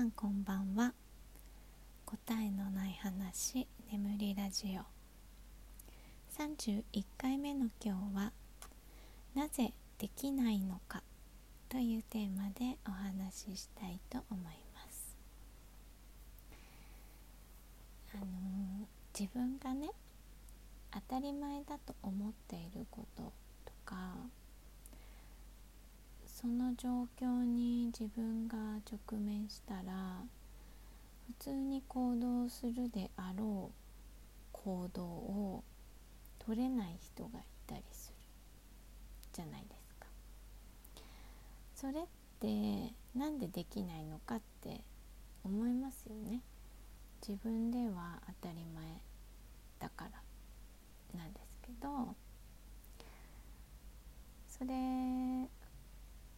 さんこんばんは。答えのない話眠りラジオ。31回目の今日はなぜできないのかというテーマでお話ししたいと思います。あのー、自分がね当たり前だと思っていることとかその状況に自分が直面したら普通に行動するであろう行動を取れない人がいたりするじゃないですか。それってなんでできないのかって思いますよね。自分では当たり前だからなんですけどそれ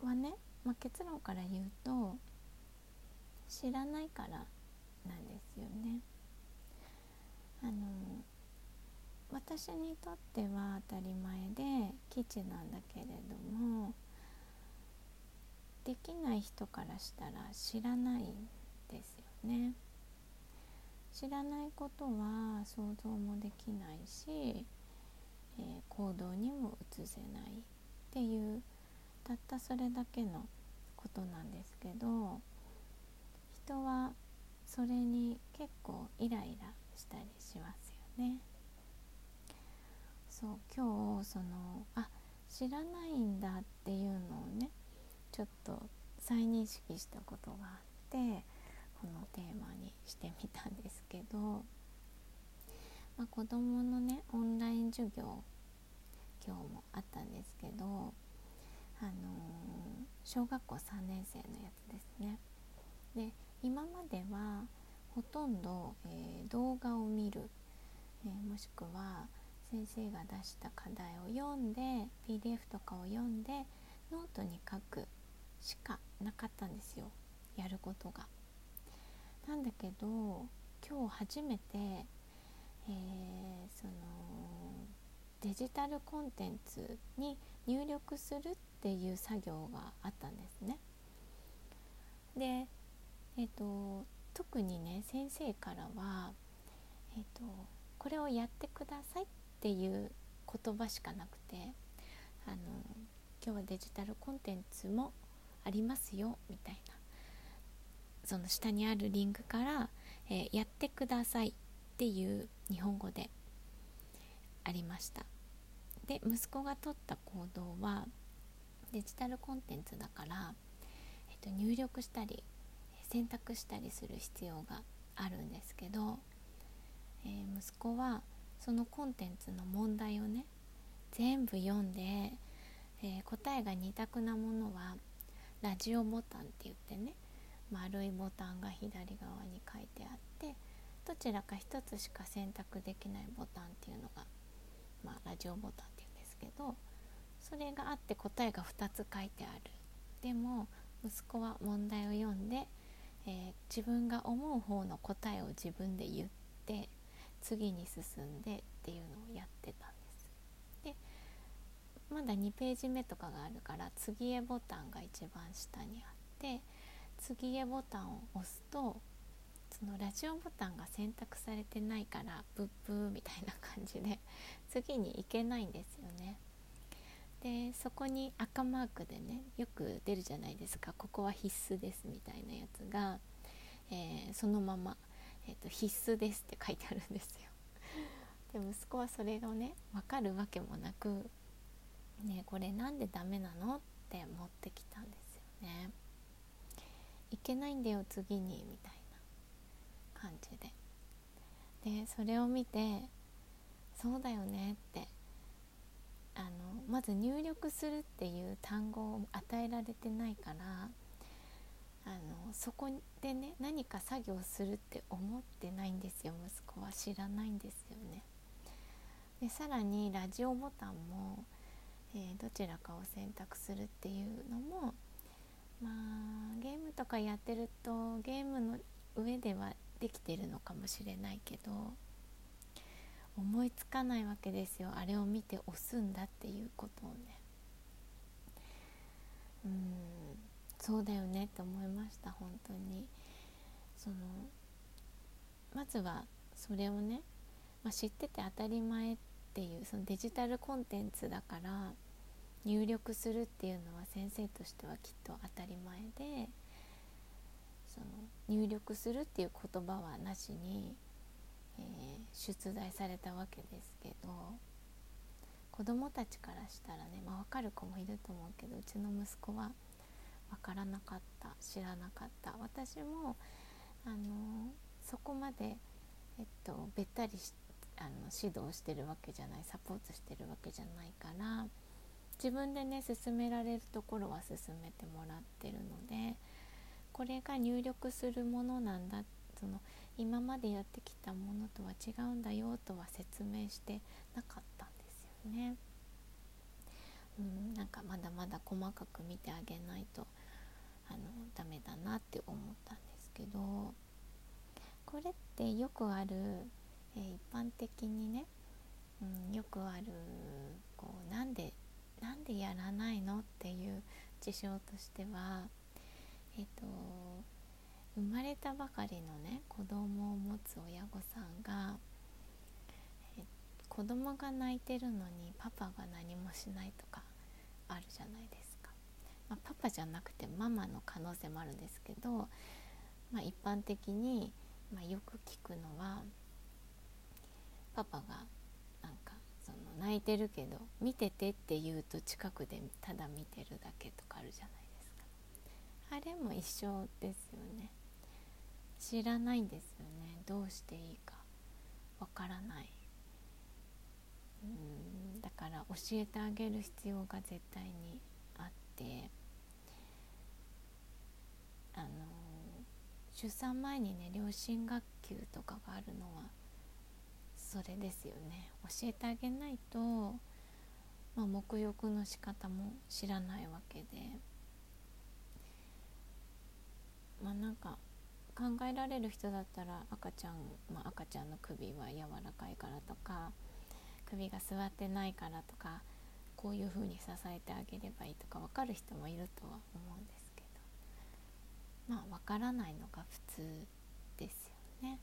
はね、まあ、結論から言うと知らないからなんですよね。あの私にとっては当たり前で基地なんだけれどもできない人からしたら知らないんですよね。知らないことは想像もできないし、えー、行動にも移せないっていうたったそれだけのことなんですけど人はそれに結構イライラしたりしますよね。そう今日そのあ知らないんだっていうのをねちょっと再認識したことがあってこのテーマにしてみたんですけど、まあ、子どものねオンライン授業今日もあったんですけどあのー、小学校3年生のやつですね。で今まではほとんど、えー、動画を見る、えー、もしくは先生が出した課題を読んで PDF とかを読んでノートに書くしかなかったんですよやることが。なんだけど今日初めて、えー、そのデジタルコンテンツに入力するっていう作業があったんですね。で、えーと、特にね先生からは、えーと「これをやってください」っていう言葉しかなくてあの「今日はデジタルコンテンツもありますよ」みたいなその下にあるリンクから「えー、やってください」っていう日本語でありました。で息子が取った行動はデジタルコンテンツだから、えっと、入力したり選択したりする必要があるんですけど、えー、息子はそのコンテンツの問題をね全部読んで、えー、答えが2択なものはラジオボタンって言ってね丸いボタンが左側に書いてあってどちらか1つしか選択できないボタンっていうのが、まあ、ラジオボタンっていうんですけどそれがあって答えが2つ書いてあるでも息子は問題を読んで、えー、自分が思う方の答えを自分で言って次に進んでっていうのをやってたんですでまだ2ページ目とかがあるから次へボタンが一番下にあって次へボタンを押すとそのラジオボタンが選択されてないからブッブーみたいな感じで次に行けないんですよね。でそこに赤マークでねよく出るじゃないですかここは必須ですみたいなやつが、えー、そのまま、えーと、必須ですって書いてあるんですよ。で息子はそれをね分かるわけもなく「ねこれなんでダメなの?」って持ってきたんですよね。いけないんだよ次にみたいな感じで。でそれを見て「そうだよね」ってあのまず入力するっていう単語を与えられてないからあのそこでね何か作業するって思ってないんですよ息子は知らないんですよね。でさらにラジオボタンも、えー、どちらかを選択するっていうのもまあゲームとかやってるとゲームの上ではできてるのかもしれないけど思いつかないわけですよ。あれを見て押すんだっていうことをね。うん。そうだよねって思いました本当に。そのまずはそれをね、まあ、知ってて当たり前っていうそのデジタルコンテンツだから入力するっていうのは先生としてはきっと当たり前でその入力するっていう言葉はなしに、えー、出題されたわけですけど子どもたちからしたらね、まあ、分かる子もいると思うけどうちの息子は分からなかった知らなかった。私もあのそこまで、えっと、べったりあの指導してるわけじゃないサポートしてるわけじゃないから自分でね進められるところは進めてもらってるのでこれが入力するものなんだその今までやってきたものとは違うんだよとは説明してなかったんですよね。うん、なんかまだまだ細かく見てあげないとあのダメだなって思ったんですけどこれってよくある、えー、一般的にね、うん、よくあるこうなんでなんでやらないのっていう事象としてはえっ、と生まれたばかりのね子供を持つ親御さんが、子供が泣いてるのにパパが何もしないとかあるじゃないですか、まあ、パパじゃなくてママの可能性もあるんですけど、まあ、一般的に、まあ、よく聞くのはパパがなんかその泣いてるけど見ててって言うと近くでただ見てるだけとかあるじゃないですか。あれも一緒ですよね。知らないんですよね。どうしていいか。わからない。うん。だから教えてあげる必要が絶対にあって。あの出産前にね両親学級とかがあるのはそれですよね。教えてあげないと、まあ、沐浴の仕方も知らないわけで。まあなんか考えられる人だったら赤ちゃん、まあ、赤ちゃんの首は柔らかいからとか首が座ってないからとかこういうふうに支えてあげればいいとか分かる人もいるとは思うんですけどまあ分からないのが普通ですよね。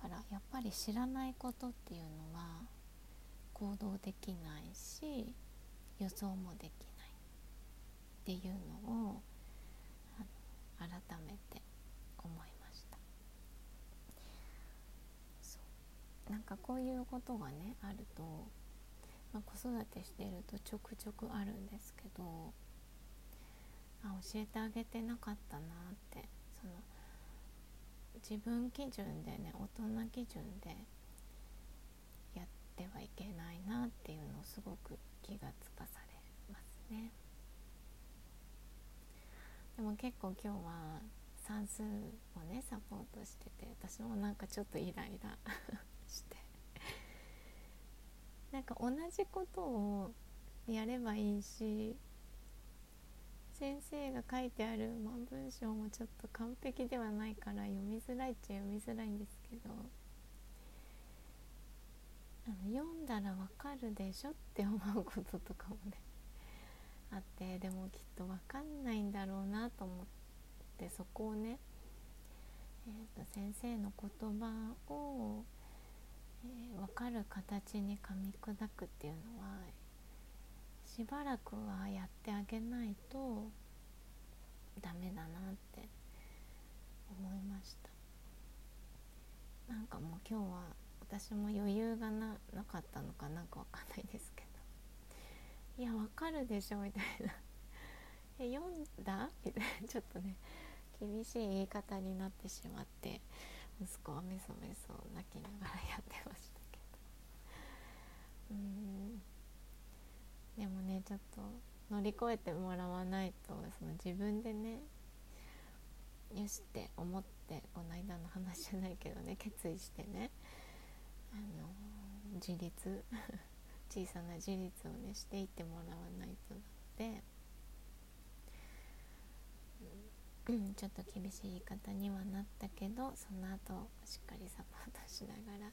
からやっぱり知らないことっていうのは行動できないし予想もできないっていうのを改めて思いましたそうなんかこういうことがねあると、まあ、子育てしてるとちょくちょくあるんですけどあ教えてあげてなかったなってその自分基準でね大人基準でやってはいけないなっていうのをすごく気がつかされますね。でも結構今日は算数をねサポートしてて私もなんかちょっとイライラ して。なんか同じことをやればいいし先生が書いてある、文章もちょっと完璧ではないから読みづらいっちゃ読みづらいんですけどあの読んだらわかるでしょって思うこととかもねあってでもきっと分かんないんだろうなと思ってそこをね、えー、と先生の言葉を、えー、分かる形に噛み砕くっていうのはしばらくはやってあげないとダメだなって思いました。なんかもう今日は私も余裕がななかったのかなんかわかんないですけど。いやわかるでしょみたいな。え読んだ？みたいな。ちょっとね厳しい言い方になってしまって息子はメソメソ泣きながらやってましたけど。うん。でもねちょっと乗り越えてもらわないとその自分でねよしって思ってこの間の話じゃないけどね決意してねあの自立。小さな事実をねしていってもらわないとなので、うん、ちょっと厳しい言い方にはなったけどその後しっかりサポートしながらや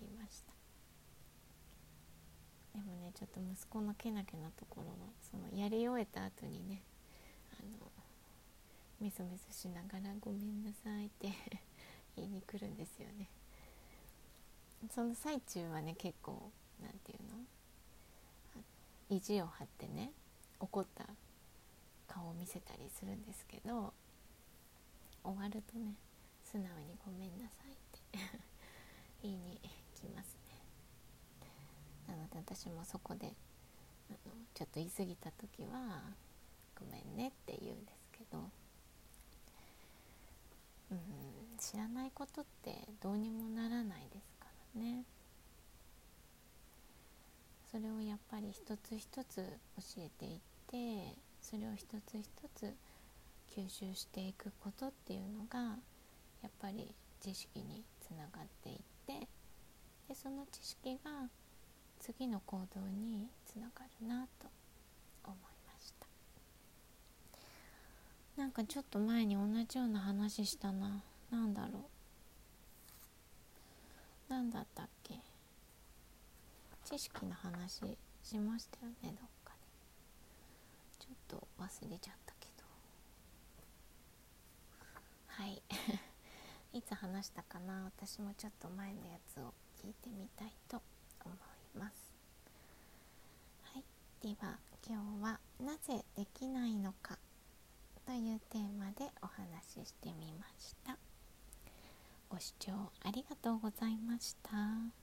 りました。でもねちょっと息子のけなけなところはそのやり終えた後にねあのメソメソしながら「ごめんなさい」って 言いに来るんですよね。その最中はね結構何て言うの？意地を張ってね怒った顔を見せたりするんですけど終わるとね素直に「ごめんなさい」って 言いに来ますね。なので私もそこであのちょっと言い過ぎた時は「ごめんね」って言うんですけどうん知らないことってどうにもならないですからね。やっぱり一つ一つ教えていってそれを一つ一つ吸収していくことっていうのがやっぱり知識につながっていってでその知識が次の行動につながるなと思いました。なんかちょっと前に同じような話したな。何だろう。何だったっけ？知識の話しましたよねどっかで。ちょっと忘れちゃったけど。はい。いつ話したかな？私もちょっと前のやつを聞いてみたいと思います。はい。では今日は「なぜできないのか」というテーマでお話ししてみました。ご視聴ありがとうございました。